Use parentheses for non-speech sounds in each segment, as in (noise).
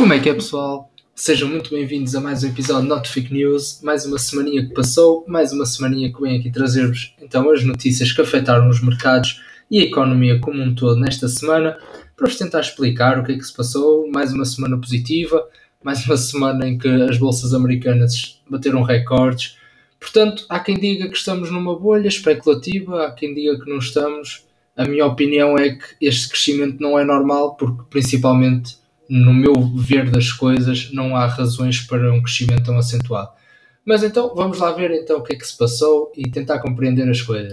Como é que é, pessoal? Sejam muito bem-vindos a mais um episódio de Not Fake News. Mais uma semaninha que passou, mais uma semaninha que vem aqui trazer-vos então as notícias que afetaram os mercados e a economia como um todo nesta semana, para vos tentar explicar o que é que se passou. Mais uma semana positiva, mais uma semana em que as bolsas americanas bateram recordes. Portanto, há quem diga que estamos numa bolha especulativa, há quem diga que não estamos. A minha opinião é que este crescimento não é normal, porque principalmente no meu ver das coisas, não há razões para um crescimento tão acentuado. Mas então, vamos lá ver então o que é que se passou e tentar compreender as coisas.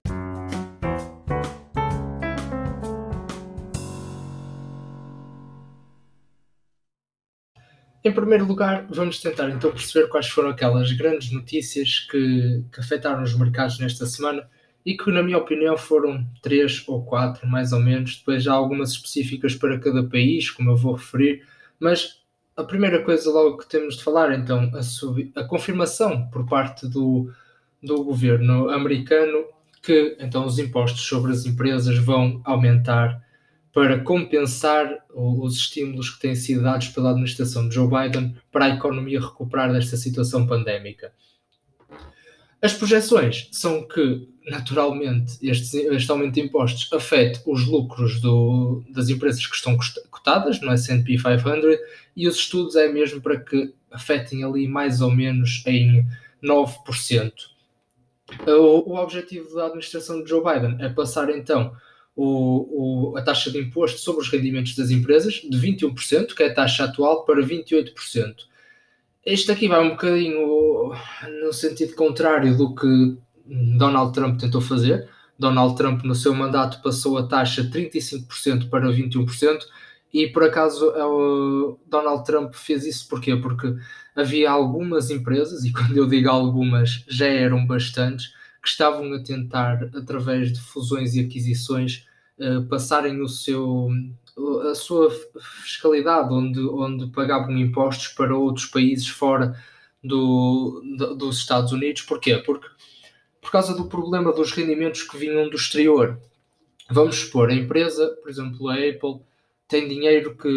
Em primeiro lugar, vamos tentar então perceber quais foram aquelas grandes notícias que, que afetaram os mercados nesta semana e que, na minha opinião, foram três ou quatro, mais ou menos. Depois há algumas específicas para cada país, como eu vou referir, mas a primeira coisa logo que temos de falar, então, a, a confirmação por parte do, do governo americano que então os impostos sobre as empresas vão aumentar para compensar os estímulos que têm sido dados pela administração de Joe Biden para a economia recuperar desta situação pandémica. As projeções são que, naturalmente, este, este aumento de impostos afete os lucros do, das empresas que estão cotadas no S&P 500 e os estudos é mesmo para que afetem ali mais ou menos em 9%. O, o objetivo da administração de Joe Biden é passar então o, o, a taxa de imposto sobre os rendimentos das empresas de 21%, que é a taxa atual, para 28%. Este aqui vai um bocadinho no sentido contrário do que Donald Trump tentou fazer. Donald Trump, no seu mandato, passou a taxa de 35% para 21%, e por acaso o Donald Trump fez isso porquê? Porque havia algumas empresas, e (laughs) quando eu digo algumas, já eram bastantes, que estavam a tentar, através de fusões e aquisições, passarem o seu, a sua fiscalidade, onde, onde pagavam impostos para outros países fora do, do, dos Estados Unidos. Porquê? Porque por causa do problema dos rendimentos que vinham do exterior. Vamos supor, a empresa, por exemplo, a Apple, tem dinheiro que,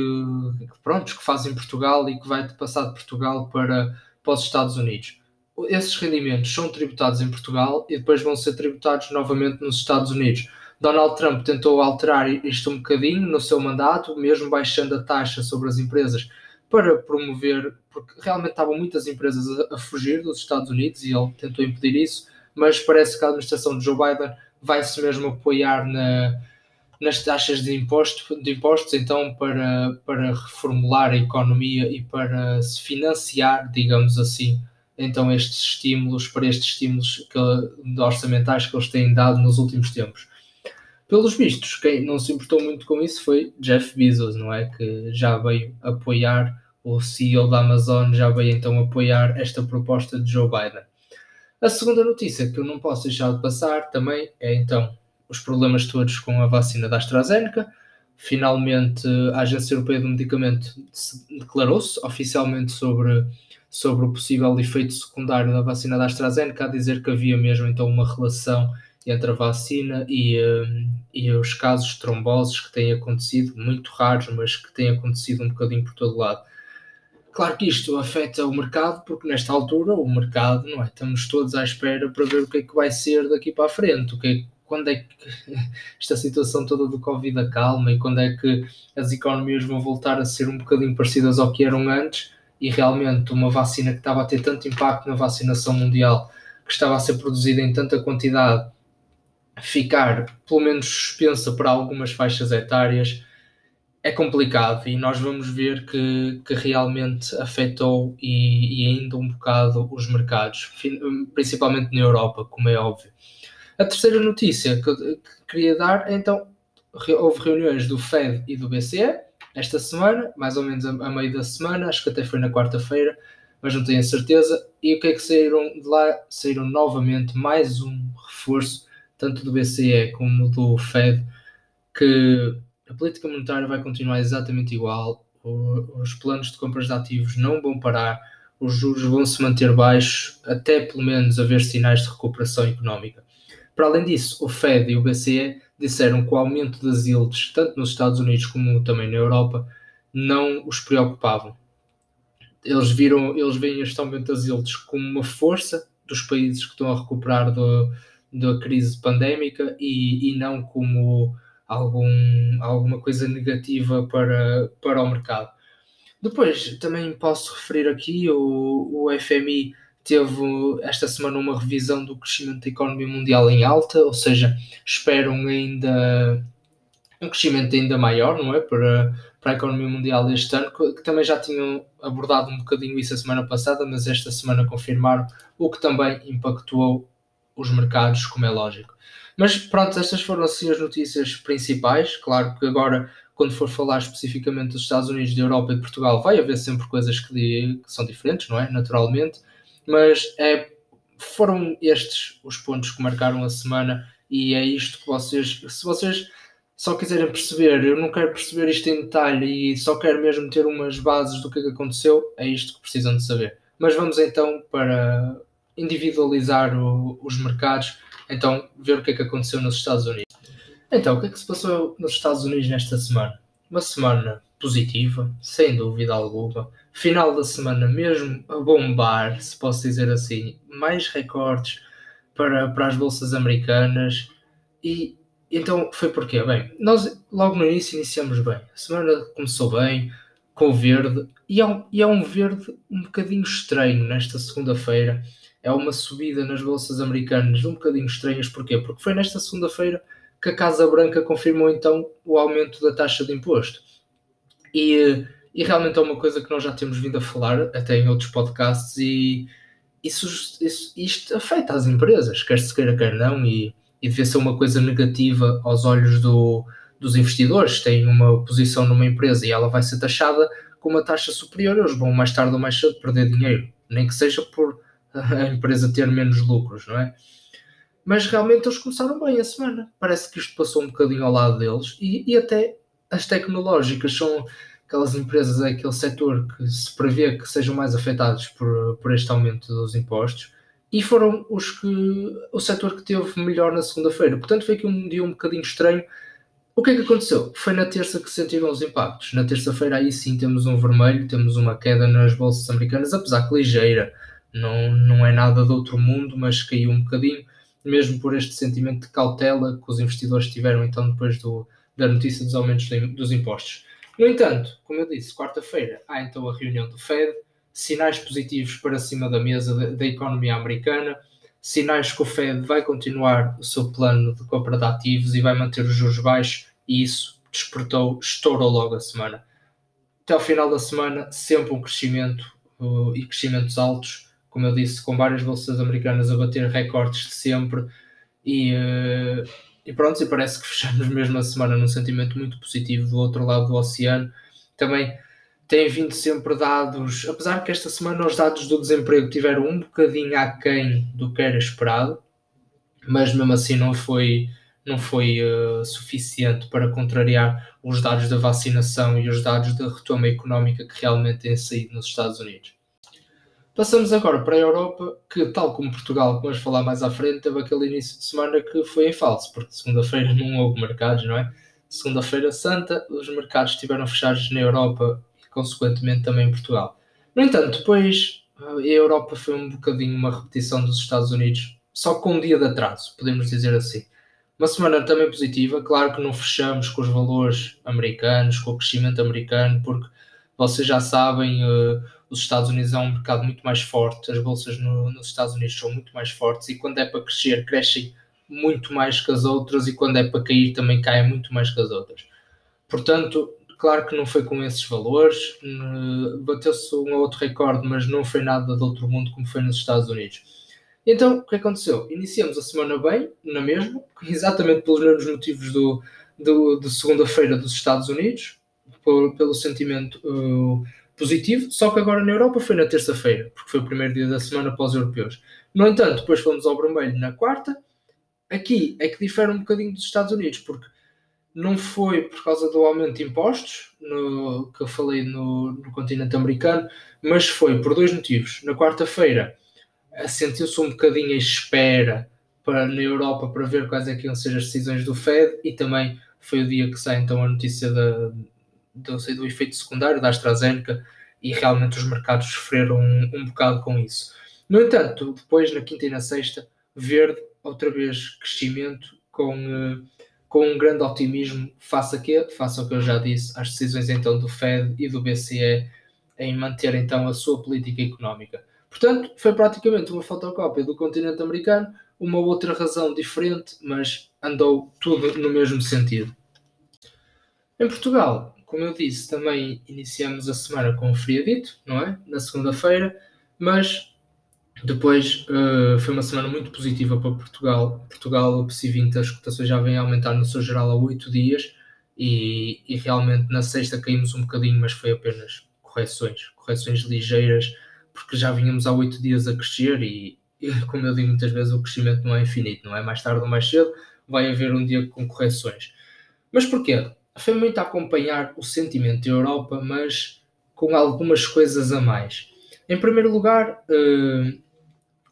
que, pronto, que faz em Portugal e que vai passar de Portugal para, para os Estados Unidos. Esses rendimentos são tributados em Portugal e depois vão ser tributados novamente nos Estados Unidos. Donald Trump tentou alterar isto um bocadinho no seu mandato, mesmo baixando a taxa sobre as empresas para promover, porque realmente estavam muitas empresas a, a fugir dos Estados Unidos e ele tentou impedir isso, mas parece que a administração de Joe Biden vai-se mesmo apoiar na, nas taxas de, imposto, de impostos, então para, para reformular a economia e para se financiar, digamos assim, então estes estímulos, para estes estímulos que, orçamentais que eles têm dado nos últimos tempos. Pelos vistos, quem não se importou muito com isso foi Jeff Bezos, não é? Que já veio apoiar, o CEO da Amazon já veio então apoiar esta proposta de Joe Biden. A segunda notícia que eu não posso deixar de passar também é então os problemas todos com a vacina da AstraZeneca. Finalmente, a Agência Europeia do Medicamento declarou-se oficialmente sobre, sobre o possível efeito secundário da vacina da AstraZeneca, a dizer que havia mesmo então uma relação entre a vacina e, uh, e os casos de tromboses que têm acontecido, muito raros, mas que têm acontecido um bocadinho por todo lado. Claro que isto afeta o mercado, porque nesta altura o mercado, não é? Estamos todos à espera para ver o que é que vai ser daqui para a frente, o que é, quando é que (laughs) esta situação toda do Covid acalma e quando é que as economias vão voltar a ser um bocadinho parecidas ao que eram antes e realmente uma vacina que estava a ter tanto impacto na vacinação mundial, que estava a ser produzida em tanta quantidade, ficar pelo menos suspensa para algumas faixas etárias é complicado e nós vamos ver que, que realmente afetou e, e ainda um bocado os mercados, principalmente na Europa, como é óbvio. A terceira notícia que, que queria dar é então houve reuniões do Fed e do BCE esta semana, mais ou menos a, a meio da semana, acho que até foi na quarta-feira, mas não tenho certeza. E o que é que saíram de lá? Saíram novamente mais um reforço tanto do BCE como do Fed, que a política monetária vai continuar exatamente igual, os planos de compras de ativos não vão parar, os juros vão se manter baixos, até pelo menos haver sinais de recuperação económica. Para além disso, o Fed e o BCE disseram que o aumento das yields, tanto nos Estados Unidos como também na Europa, não os preocupavam. eles viram, eles veem este aumento das yields como uma força dos países que estão a recuperar do, da crise pandémica e, e não como algum, alguma coisa negativa para, para o mercado. Depois, também posso referir aqui, o, o FMI teve esta semana uma revisão do crescimento da economia mundial em alta, ou seja, esperam ainda um crescimento ainda maior, não é? Para, para a economia mundial este ano, que também já tinham abordado um bocadinho isso a semana passada, mas esta semana confirmaram, o que também impactou os mercados, como é lógico. Mas pronto, estas foram assim as notícias principais. Claro que agora, quando for falar especificamente dos Estados Unidos, da Europa e de Portugal, vai haver sempre coisas que, que são diferentes, não é? Naturalmente. Mas é, foram estes os pontos que marcaram a semana e é isto que vocês, se vocês só quiserem perceber, eu não quero perceber isto em detalhe e só quero mesmo ter umas bases do que, é que aconteceu, é isto que precisam de saber. Mas vamos então para individualizar o, os mercados, então ver o que é que aconteceu nos Estados Unidos. Então, o que é que se passou nos Estados Unidos nesta semana? Uma semana positiva, sem dúvida alguma. Final da semana mesmo a bombar, se posso dizer assim, mais recordes para, para as bolsas americanas e então foi porque, bem, nós logo no início iniciamos bem. A semana começou bem, com verde, e é um, e é um verde um bocadinho estranho nesta segunda-feira. É uma subida nas bolsas americanas um bocadinho estranhas, porquê? Porque foi nesta segunda-feira que a Casa Branca confirmou então o aumento da taxa de imposto. E, e realmente é uma coisa que nós já temos vindo a falar até em outros podcasts e isso, isso isto afeta as empresas, quer se queira, quer não, e e devia ser uma coisa negativa aos olhos do, dos investidores. Têm uma posição numa empresa e ela vai ser taxada com uma taxa superior, eles vão mais tarde ou mais cedo perder dinheiro, nem que seja por a empresa ter menos lucros, não é? Mas realmente eles começaram bem a semana. Parece que isto passou um bocadinho ao lado deles e, e até as tecnológicas são aquelas empresas, é aquele setor que se prevê que sejam mais afetados por, por este aumento dos impostos e foram os que o setor que teve melhor na segunda-feira. Portanto, foi aqui um dia um bocadinho estranho. O que é que aconteceu? Foi na terça que sentiram os impactos. Na terça-feira, aí sim, temos um vermelho, temos uma queda nas bolsas americanas, apesar que ligeira, não, não é nada de outro mundo, mas caiu um bocadinho, mesmo por este sentimento de cautela que os investidores tiveram então depois do, da notícia dos aumentos dos impostos. No entanto, como eu disse, quarta-feira há então a reunião do Fed sinais positivos para cima da mesa da, economia americana, sinais que o Fed vai continuar o seu plano de compra de ativos e vai manter os juros baixos, e isso despertou, estourou logo a semana. Até ao final da semana, sempre um crescimento uh, e crescimentos altos, como eu disse, com várias bolsas americanas a bater recordes de sempre, e, uh, e pronto, e parece que (laughs) fechamos mesmo a semana num sentimento muito positivo do outro lado do oceano. Também têm vindo sempre dados, apesar que esta semana os dados do desemprego tiveram um bocadinho aquém do que era esperado, mas mesmo assim não foi, não foi uh, suficiente para contrariar os dados da vacinação e os dados da retoma económica que realmente têm saído nos Estados Unidos. Passamos agora para a Europa, que, tal como Portugal, que vamos falar mais à frente, teve aquele início de semana que foi em falso, porque segunda-feira (laughs) não houve mercados, não é? Segunda-feira Santa, os mercados estiveram fechados na Europa consequentemente também em Portugal. No entanto, depois a Europa foi um bocadinho uma repetição dos Estados Unidos, só com um dia de atraso, podemos dizer assim. Uma semana também positiva, claro que não fechamos com os valores americanos, com o crescimento americano, porque vocês já sabem, uh, os Estados Unidos é um mercado muito mais forte, as bolsas no, nos Estados Unidos são muito mais fortes e quando é para crescer, crescem muito mais que as outras e quando é para cair também caem muito mais que as outras. Portanto, Claro que não foi com esses valores, bateu-se um ou outro recorde, mas não foi nada de outro mundo como foi nos Estados Unidos. Então, o que aconteceu? Iniciamos a semana bem, na mesma, (laughs) exatamente pelos mesmos motivos do, do, de segunda-feira dos Estados Unidos, por, pelo sentimento uh, positivo, só que agora na Europa foi na terça-feira, porque foi o primeiro dia da semana para os europeus. No entanto, depois fomos ao vermelho na quarta. Aqui é que difere um bocadinho dos Estados Unidos, porque não foi por causa do aumento de impostos, no, que eu falei no, no continente americano, mas foi por dois motivos. Na quarta-feira sentiu-se um bocadinho a espera para, na Europa para ver quais é que iam ser as decisões do Fed e também foi o dia que sai então a notícia da, do, do efeito secundário da AstraZeneca e realmente os mercados sofreram um, um bocado com isso. No entanto, depois na quinta e na sexta, verde, outra vez crescimento com, uh, com um grande otimismo face a quê? Face ao que eu já disse, às decisões então do Fed e do BCE em manter então a sua política económica. Portanto, foi praticamente uma fotocópia do continente americano, uma outra razão diferente, mas andou tudo no mesmo sentido. Em Portugal, como eu disse, também iniciamos a semana com o feriadito, não é? Na segunda-feira, mas depois uh, foi uma semana muito positiva para Portugal. Portugal, o PSI 20, as cotações já vêm a aumentar no seu geral há 8 dias e, e realmente na sexta caímos um bocadinho, mas foi apenas correções, correções ligeiras, porque já vínhamos há 8 dias a crescer e, e, como eu digo muitas vezes, o crescimento não é infinito, não é? Mais tarde ou mais cedo vai haver um dia com correções. Mas porquê? Foi muito acompanhar o sentimento da Europa, mas com algumas coisas a mais. Em primeiro lugar, uh,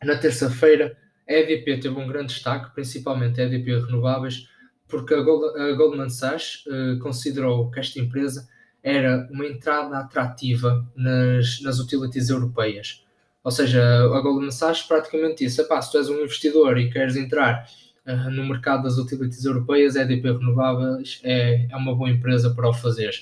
na terça-feira, a EDP teve um grande destaque, principalmente a EDP Renováveis, porque a, Goldman Sachs uh, considerou que esta empresa era uma entrada atrativa nas, nas utilities europeias. Ou seja, a Goldman Sachs praticamente disse: se tu és um investidor e queres entrar no mercado das utilities europeias, EDP Renováveis é, é uma boa empresa para o fazer.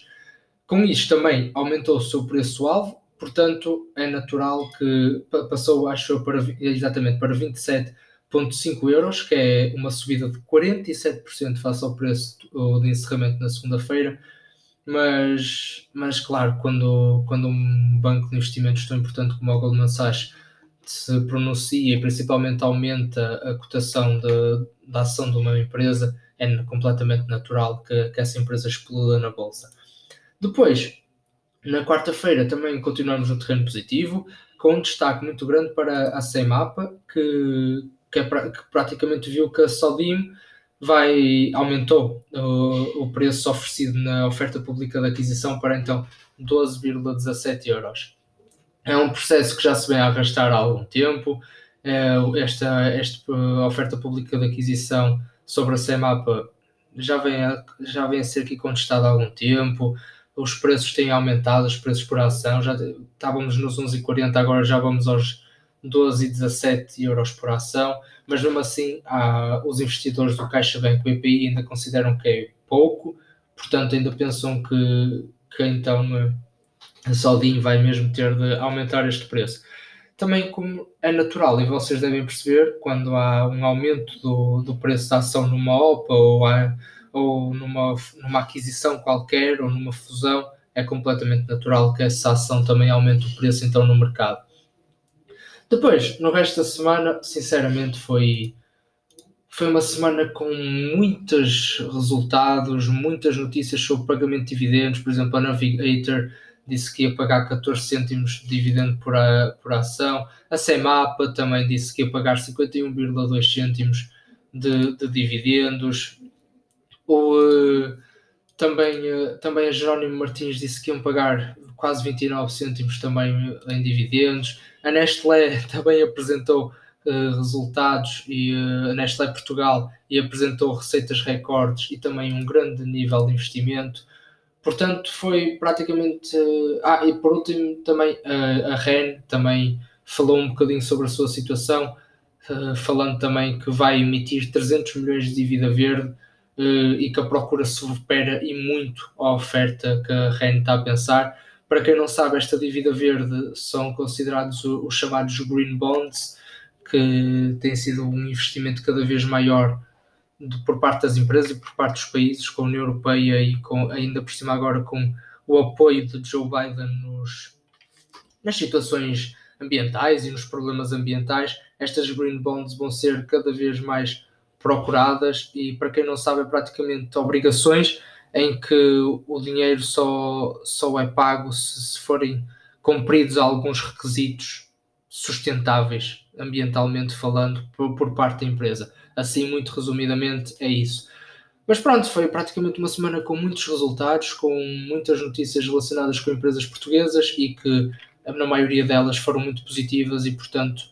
Com isto também aumentou o seu preço-alvo, portanto é natural que passou, acho para, exatamente, para 27,5 euros, que é uma subida de 47% face ao preço de encerramento na segunda-feira. Mas, mas claro, quando, quando um banco de investimentos tão importante como o Goldman Sachs se pronuncia e principalmente aumenta a cotação da ação de uma empresa, é completamente natural que, que essa empresa exploda na bolsa. Depois, na quarta-feira também continuamos no terreno positivo, com um destaque muito grande para a CEMAPA, que, que, é, que praticamente viu que a Sodim vai, aumentou o, o preço oferecido na oferta pública de aquisição para então 12,17 euros. É um processo que já se vem a arrastar há algum tempo. É, esta, esta oferta pública de aquisição sobre a CEMAPA já vem a, já vem a ser aqui contestada há algum tempo. Os preços têm aumentado, os preços por ação, já estávamos nos 11,40, agora já vamos aos 12,17 euros por ação, mas mesmo assim há, os investidores do CaixaBank BPI ainda consideram que é pouco, portanto ainda pensam que, que então a Saldin vai mesmo ter de aumentar este preço. Também como é natural, e vocês devem perceber, quando há um aumento do, do preço da ação numa OPA ou há ou numa, numa aquisição qualquer ou numa fusão, é completamente natural que essa ação também aumente o preço então no mercado. Depois, no resto da semana, sinceramente, foi, foi uma semana com muitos resultados, muitas notícias sobre pagamento de dividendos. Por exemplo, a Navigator disse que ia pagar 14 cêntimos de dividendo por, a, por ação. A Semapa também disse que ia pagar 51,2 cêntimos de, de dividendos. O, uh, também, uh, também a Jerónimo Martins disse que iam pagar quase 29 cêntimos também em dividendos. A Nestlé (laughs) também apresentou uh, resultados e a Nestlé Portugal e apresentou receitas recordes e também um grande nível de investimento. Portanto, foi praticamente. ah, e por último, também a REN também falou um bocadinho sobre a sua situação, falando também que vai emitir 300 milhões de dívida verde e que a procura supera e muito a oferta que a REN está a pensar. Para quem não sabe, esta dívida verde são considerados os chamados green bonds, que tem sido um investimento cada vez maior de, por parte das empresas e por parte dos países, com a União Europeia e com, ainda por cima agora com o apoio de Joe Biden nos, nas situações ambientais e nos problemas ambientais, estas green bonds vão ser cada vez mais procuradas e para quem não sabe é praticamente obrigações em que o dinheiro só, só é pago se, se forem cumpridos alguns requisitos sustentáveis ambientalmente falando por, por parte da empresa. Assim, muito resumidamente, é isso. Mas pronto, foi praticamente uma semana com muitos resultados, com muitas notícias relacionadas com empresas portuguesas e que na maioria delas foram muito positivas e, portanto,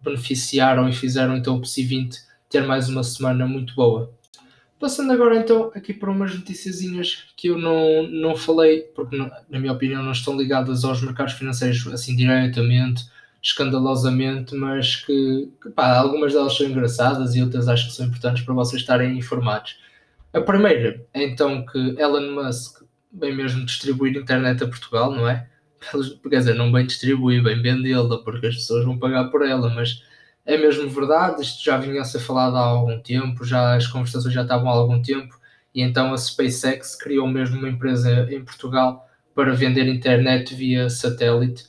beneficiaram e fizeram então o PSI 20 ter mais uma semana muito boa. Passando agora então aqui para umas noticiazinhas que eu não, não falei, porque na minha opinião não estão ligadas aos mercados financeiros assim diretamente, escandalosamente, mas que, que pá, algumas delas são engraçadas e outras acho que são importantes para vocês estarem informados. A primeira é então que Elon Musk vem mesmo distribuir internet a Portugal, não é? Quer dizer, não bem distribuir, bem vendê-la, porque as pessoas vão pagar por ela, mas é mesmo verdade, isto já vinha a ser falado há algum tempo, já as conversações já estavam há algum tempo, e então a SpaceX criou mesmo uma empresa em Portugal para vender internet via satélite,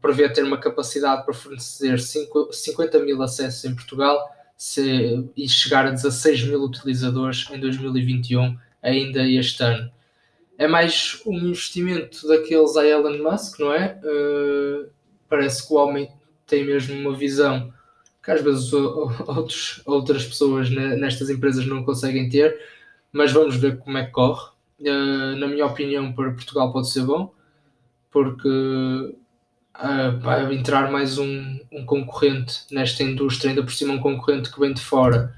prevê ter uma capacidade para fornecer 5, 50 mil acessos em Portugal se, e chegar a 16 mil utilizadores em 2021, ainda este ano. É mais um investimento daqueles a Elon Musk, não é? Uh, parece que o homem tem mesmo uma visão que às vezes outros, outras pessoas nestas empresas não conseguem ter, mas vamos ver como é que corre. Uh, na minha opinião, para Portugal pode ser bom, porque uh, vai entrar mais um, um concorrente nesta indústria, ainda por cima um concorrente que vem de fora,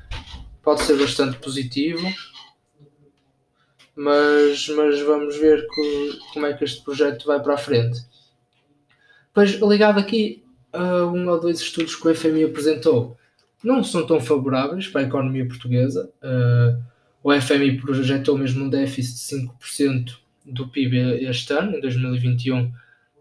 pode ser bastante positivo. Mas, mas vamos ver que, como é que este projeto vai para a frente. Pois ligado aqui uh, um ou dois estudos que o FMI apresentou não são tão favoráveis para a economia portuguesa. Uh, o FMI projetou mesmo um déficit de 5% do PIB este ano, em 2021,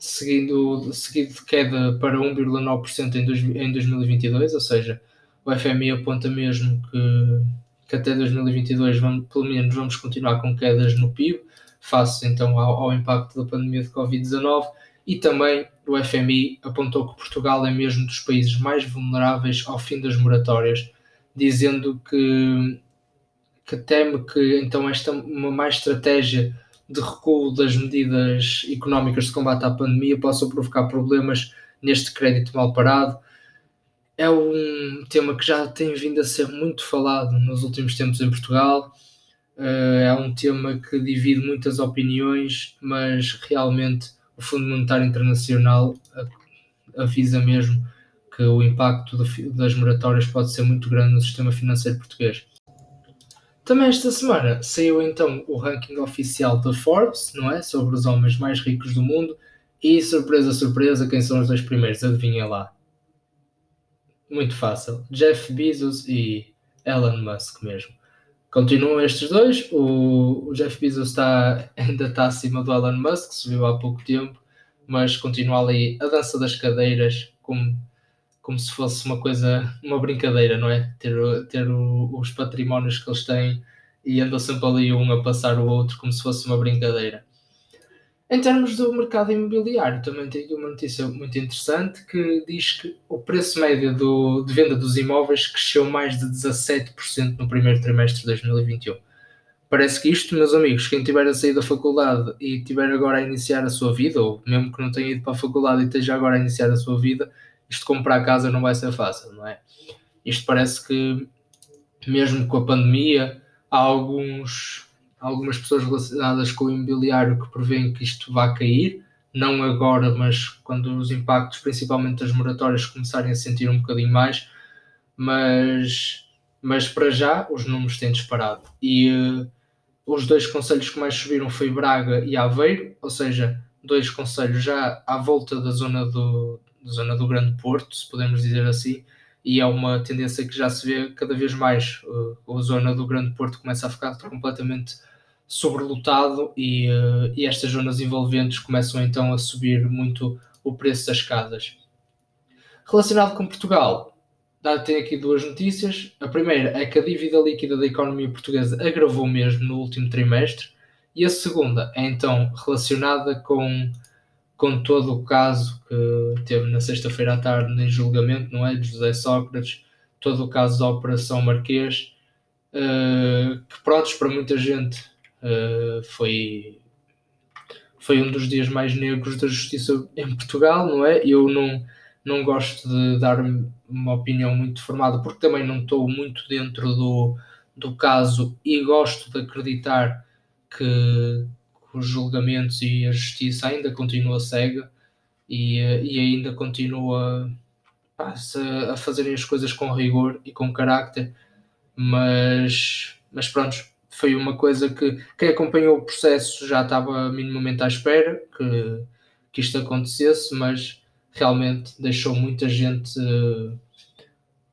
seguindo, seguido de queda para 1,9% em, em 2022, ou seja, o FMI aponta mesmo que, que até 2022 vamos, pelo menos vamos continuar com quedas no PIB, face então ao, ao impacto da pandemia de Covid-19 e também o FMI apontou que Portugal é mesmo dos países mais vulneráveis ao fim das moratórias, dizendo que, que teme que então esta uma mais estratégia de recuo das medidas económicas de combate à pandemia possa provocar problemas neste crédito mal parado. É um tema que já tem vindo a ser muito falado nos últimos tempos em Portugal. Eh, é um tema que divide muitas opiniões, mas realmente o Fundo Monetário Internacional avisa mesmo que o impacto das moratórias pode ser muito grande no sistema financeiro português. Também esta semana saiu então o ranking oficial da Forbes, não é? Sobre os homens mais ricos do mundo. E surpresa, surpresa, quem são os dois primeiros? Adivinha lá. Muito fácil. Jeff Bezos e Elon Musk mesmo. Continuam estes dois. O, Jeff Bezos está, ainda está acima do Elon Musk, subiu há pouco tempo, mas continua ali a dança das cadeiras, como, como se fosse uma coisa, uma brincadeira, não é? Ter, ter o, os patrimónios que eles têm e andam sempre ali um a passar o outro, como se fosse uma brincadeira. Em termos do mercado imobiliário, também tem uma notícia muito interessante que diz que o preço médio do, de venda dos imóveis cresceu mais de 17% no primeiro trimestre de 2021. Parece que isto, meus amigos, quem tiver a sair da faculdade e tiver agora a iniciar a sua vida, ou mesmo que não tenha ido para a faculdade e esteja agora a iniciar a sua vida, isto comprar casa não vai ser fácil, não é? Isto parece que, mesmo com a pandemia, há alguns algumas pessoas relacionadas com o imobiliário que prevêem que isto vá cair, não agora, mas quando os impactos, principalmente das moratórias, começarem a sentir um bocadinho mais, mas, mas para já os números têm disparado. E uh, os dois conselhos que mais subiram foi Braga e Aveiro, ou seja, dois conselhos já à volta da zona do, zona do Grande Porto, se podemos dizer assim, e é uma tendência que já se vê cada vez mais. Uh, a zona do Grande Porto começa a ficar completamente sobrelotado e, uh, e estas zonas envolventes começam então a subir muito o preço das casas. Relacionado com Portugal, tem aqui duas notícias. A primeira é que a dívida líquida da economia portuguesa agravou mesmo no último trimestre, e a segunda é então relacionada com, com todo o caso que teve na sexta-feira à tarde em julgamento, não é? De José Sócrates, todo o caso da Operação Marquês, uh, que prontos para muita gente Uh, foi, foi um dos dias mais negros da justiça em Portugal, não é? Eu não, não gosto de dar uma opinião muito formada, porque também não estou muito dentro do, do caso e gosto de acreditar que os julgamentos e a justiça ainda continua cega e, e ainda continua a fazerem as coisas com rigor e com carácter, mas mas pronto, foi uma coisa que quem acompanhou o processo já estava minimamente à espera que, que isto acontecesse, mas realmente deixou muita gente uh,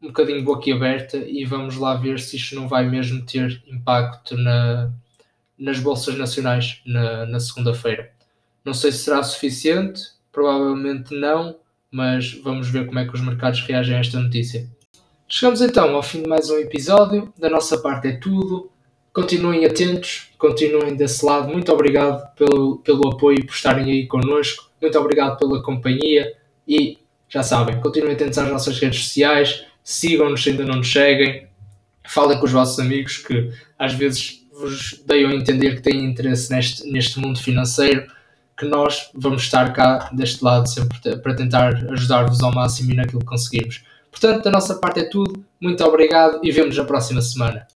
um bocadinho boquiaberta e vamos lá ver se isto não vai mesmo ter impacto na, nas bolsas nacionais na, na segunda-feira. Não sei se será suficiente, provavelmente não, mas vamos ver como é que os mercados reagem a esta notícia. Chegamos então ao fim de mais um episódio. Da nossa parte é tudo. Continuem atentos, continuem desse lado. Muito obrigado pelo, pelo apoio, por estarem aí connosco. Muito obrigado pela companhia e já sabem, continuem atentos às nossas redes sociais, sigam-nos se ainda não nos seguem, falem com os vossos amigos que às vezes vos deem a entender que têm interesse neste, neste mundo financeiro, que nós vamos estar cá deste lado sempre para tentar ajudar-vos ao máximo e naquilo que conseguirmos. Portanto, da nossa parte é tudo. Muito obrigado e vemos na próxima semana.